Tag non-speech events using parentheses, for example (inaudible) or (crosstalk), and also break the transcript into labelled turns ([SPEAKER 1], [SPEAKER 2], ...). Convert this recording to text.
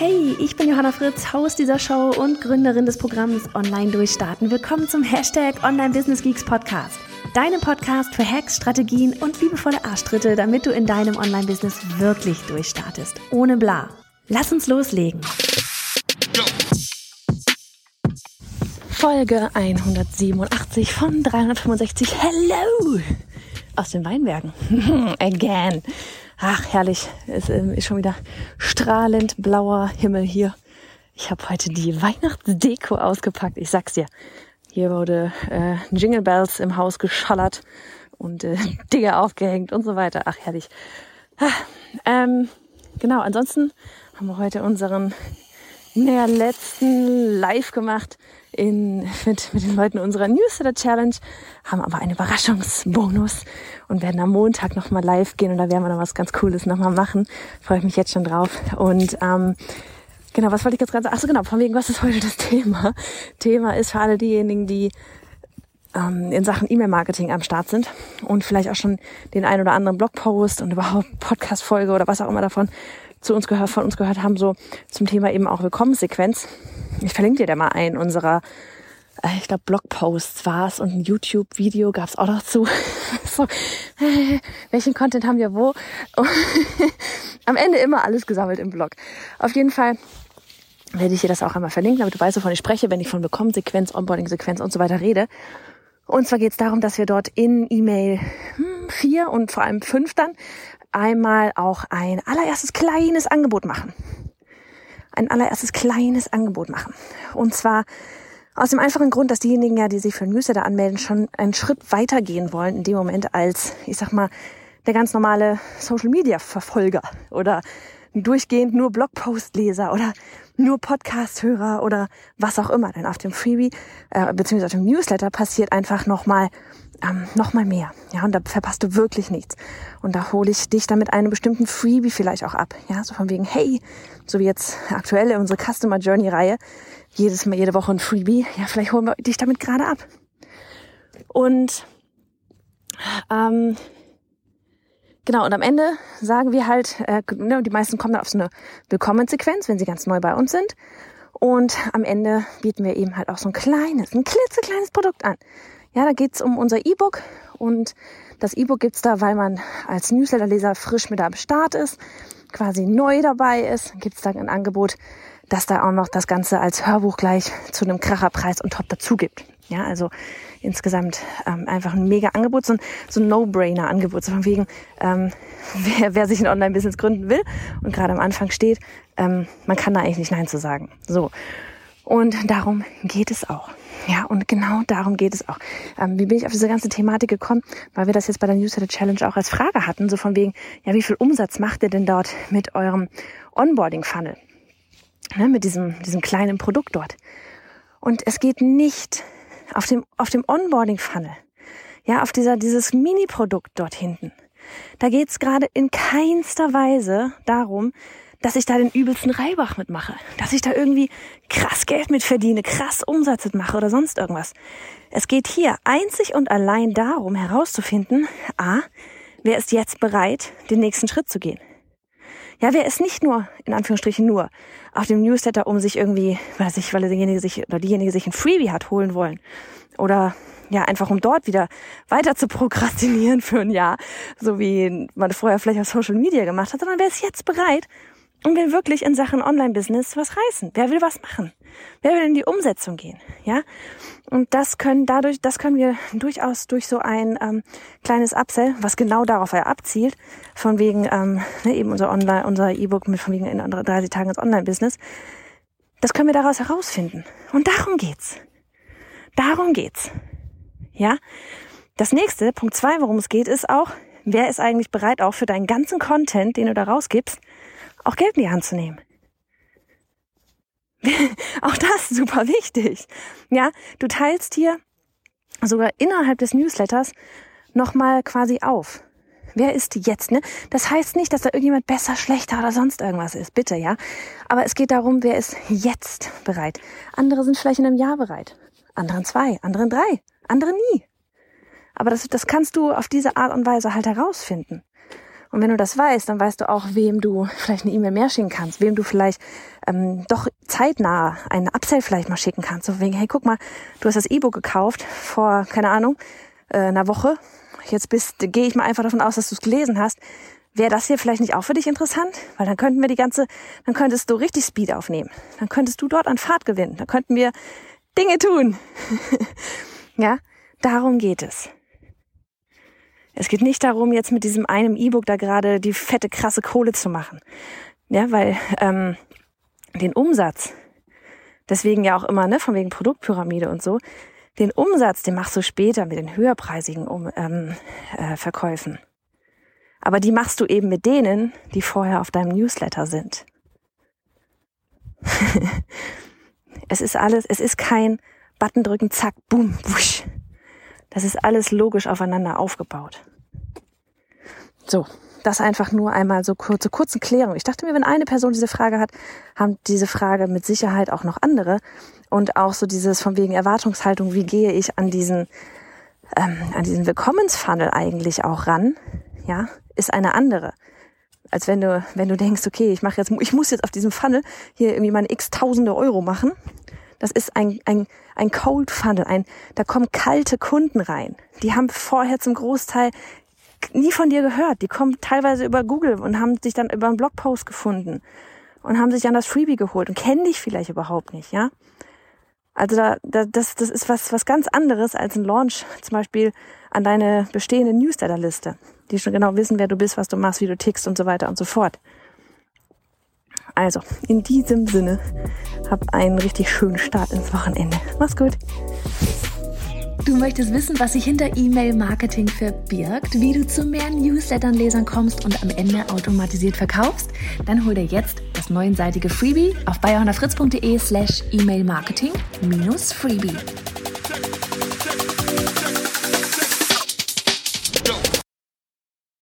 [SPEAKER 1] Hey, ich bin Johanna Fritz, Haus dieser Show und Gründerin des Programms Online Durchstarten. Willkommen zum Hashtag Online Business Geeks Podcast. Deinem Podcast für Hacks, Strategien und liebevolle Arschtritte, damit du in deinem Online-Business wirklich durchstartest. Ohne bla. Lass uns loslegen. Folge 187 von 365. Hello! Aus den Weinbergen. (laughs) Again. Ach, herrlich. Es ähm, ist schon wieder strahlend blauer Himmel hier. Ich habe heute die Weihnachtsdeko ausgepackt. Ich sag's dir. Hier wurde äh, Jingle Bells im Haus geschallert und äh, (laughs) Dinge aufgehängt und so weiter. Ach, herrlich. Ah, ähm, genau, ansonsten haben wir heute unseren naja, letzten Live gemacht in, (laughs) mit, mit den Leuten unserer Newsletter Challenge, haben aber einen Überraschungsbonus und werden am Montag nochmal live gehen und da werden wir noch was ganz Cooles nochmal machen. Freue ich mich jetzt schon drauf. Und ähm, genau, was wollte ich jetzt gerade sagen? Achso, genau, von wegen, was ist heute das Thema? Thema ist für alle diejenigen, die ähm, in Sachen E-Mail-Marketing am Start sind und vielleicht auch schon den ein oder anderen Blogpost und überhaupt Podcast-Folge oder was auch immer davon zu uns gehört, von uns gehört haben, so zum Thema eben auch Willkommenssequenz. Ich verlinke dir da mal ein unserer, äh, ich glaube, Blogposts war es und ein YouTube-Video gab es auch noch zu. (laughs) so, äh, welchen Content haben wir wo? (laughs) Am Ende immer alles gesammelt im Blog. Auf jeden Fall werde ich dir das auch einmal verlinken, damit du weißt, wovon ich spreche, wenn ich von Willkommensequenz, Onboarding-Sequenz und so weiter rede. Und zwar geht es darum, dass wir dort in E-Mail 4 hm, und vor allem 5 dann einmal auch ein allererstes kleines Angebot machen. Ein allererstes kleines Angebot machen. Und zwar aus dem einfachen Grund, dass diejenigen ja, die sich für Newsletter anmelden, schon einen Schritt weiter gehen wollen in dem Moment als, ich sag mal, der ganz normale Social Media Verfolger oder durchgehend nur Blogpost-Leser oder nur Podcast-Hörer oder was auch immer. Denn auf dem Freebie äh, beziehungsweise auf dem Newsletter passiert einfach nochmal ähm, noch mehr. Ja, und da verpasst du wirklich nichts. Und da hole ich dich dann mit einem bestimmten Freebie vielleicht auch ab. Ja, so von wegen, hey, so wie jetzt aktuell unsere Customer Journey Reihe, jedes Mal, jede Woche ein Freebie. Ja, vielleicht holen wir dich damit gerade ab. Und ähm, Genau, und am Ende sagen wir halt, äh, ne, die meisten kommen dann auf so eine Willkommensequenz, wenn sie ganz neu bei uns sind. Und am Ende bieten wir eben halt auch so ein kleines, ein klitzekleines Produkt an. Ja, da geht's um unser E-Book und das E-Book gibt's da, weil man als Newsletterleser frisch mit am Start ist, quasi neu dabei ist, gibt's da ein Angebot, dass da auch noch das Ganze als Hörbuch gleich zu einem Kracherpreis und top dazu gibt. Ja, also insgesamt ähm, einfach ein mega Angebot, so ein, so ein No-Brainer-Angebot, so von wegen, ähm, (laughs) wer, wer sich ein Online-Business gründen will und gerade am Anfang steht, ähm, man kann da eigentlich nicht Nein zu sagen. So. Und darum geht es auch. Ja, und genau darum geht es auch. Ähm, wie bin ich auf diese ganze Thematik gekommen? Weil wir das jetzt bei der Newsletter Challenge auch als Frage hatten, so von wegen, ja, wie viel Umsatz macht ihr denn dort mit eurem Onboarding-Funnel? Ne, mit diesem, diesem kleinen Produkt dort. Und es geht nicht auf dem, auf dem Onboarding-Funnel, ja, auf dieser, dieses Mini-Produkt dort hinten. Da geht's gerade in keinster Weise darum, dass ich da den übelsten Reibach mitmache, dass ich da irgendwie krass Geld mit verdiene, krass Umsatz mitmache oder sonst irgendwas. Es geht hier einzig und allein darum herauszufinden, a, wer ist jetzt bereit, den nächsten Schritt zu gehen? Ja, wer ist nicht nur, in Anführungsstrichen nur, auf dem Newsletter, um sich irgendwie, weil sich, weil derjenige sich oder diejenige sich ein Freebie hat holen wollen. Oder ja, einfach um dort wieder weiter zu prokrastinieren für ein Jahr, so wie man vorher vielleicht auf Social Media gemacht hat, sondern wer ist jetzt bereit, und will wirklich in Sachen Online-Business was reißen. Wer will was machen? Wer will in die Umsetzung gehen? Ja, und das können dadurch, das können wir durchaus durch so ein ähm, kleines Upsell, was genau darauf er abzielt, von wegen ähm, ne, eben unser Online, unser E-Book mit von wegen in 30 Tagen ins Online-Business. Das können wir daraus herausfinden. Und darum geht's. Darum geht's. Ja. Das nächste, Punkt zwei, worum es geht, ist auch, wer ist eigentlich bereit, auch für deinen ganzen Content, den du da rausgibst, auch Geld in die Hand zu nehmen. (laughs) auch das super wichtig. Ja, du teilst hier sogar innerhalb des Newsletters nochmal quasi auf. Wer ist jetzt, ne? Das heißt nicht, dass da irgendjemand besser, schlechter oder sonst irgendwas ist. Bitte, ja? Aber es geht darum, wer ist jetzt bereit. Andere sind vielleicht in einem Jahr bereit. Anderen zwei, anderen drei, andere nie. Aber das, das kannst du auf diese Art und Weise halt herausfinden. Und wenn du das weißt, dann weißt du auch, wem du vielleicht eine E-Mail mehr schicken kannst, wem du vielleicht ähm, doch zeitnah eine Upsell vielleicht mal schicken kannst. So wegen, hey, guck mal, du hast das E-Book gekauft vor, keine Ahnung, äh, einer Woche. Jetzt bist, gehe ich mal einfach davon aus, dass du es gelesen hast. Wäre das hier vielleicht nicht auch für dich interessant? Weil dann könnten wir die ganze, dann könntest du richtig Speed aufnehmen. Dann könntest du dort an Fahrt gewinnen. Dann könnten wir Dinge tun. (laughs) ja, darum geht es. Es geht nicht darum, jetzt mit diesem einem E-Book da gerade die fette, krasse Kohle zu machen. Ja, weil ähm, den Umsatz, deswegen ja auch immer, ne, von wegen Produktpyramide und so, den Umsatz, den machst du später mit den höherpreisigen um, ähm, äh, Verkäufen. Aber die machst du eben mit denen, die vorher auf deinem Newsletter sind. (laughs) es ist alles, es ist kein Button drücken, zack, boom, wusch. Das ist alles logisch aufeinander aufgebaut. So, das einfach nur einmal so kurze, kurze Klärung. Ich dachte mir, wenn eine Person diese Frage hat, haben diese Frage mit Sicherheit auch noch andere. Und auch so dieses von wegen Erwartungshaltung, wie gehe ich an diesen, ähm, an diesen Willkommensfunnel eigentlich auch ran, ja, ist eine andere. Als wenn du, wenn du denkst, okay, ich mache jetzt, ich muss jetzt auf diesem Funnel hier irgendwie meine x tausende Euro machen. Das ist ein, ein, ein Cold Funnel, ein, da kommen kalte Kunden rein. Die haben vorher zum Großteil nie von dir gehört. Die kommen teilweise über Google und haben sich dann über einen Blogpost gefunden und haben sich dann das Freebie geholt und kennen dich vielleicht überhaupt nicht, ja? Also da, da, das, das ist was, was ganz anderes als ein Launch zum Beispiel an deine bestehende Newsletterliste, die schon genau wissen, wer du bist, was du machst, wie du tickst und so weiter und so fort. Also, in diesem Sinne, hab einen richtig schönen Start ins Wochenende. Mach's gut.
[SPEAKER 2] Du möchtest wissen, was sich hinter E-Mail-Marketing verbirgt, wie du zu mehr Newslettern-Lesern kommst und am Ende automatisiert verkaufst? Dann hol dir jetzt das neunseitige Freebie auf bayerhonnerfritz.de slash E-Mail-Marketing-Freebie.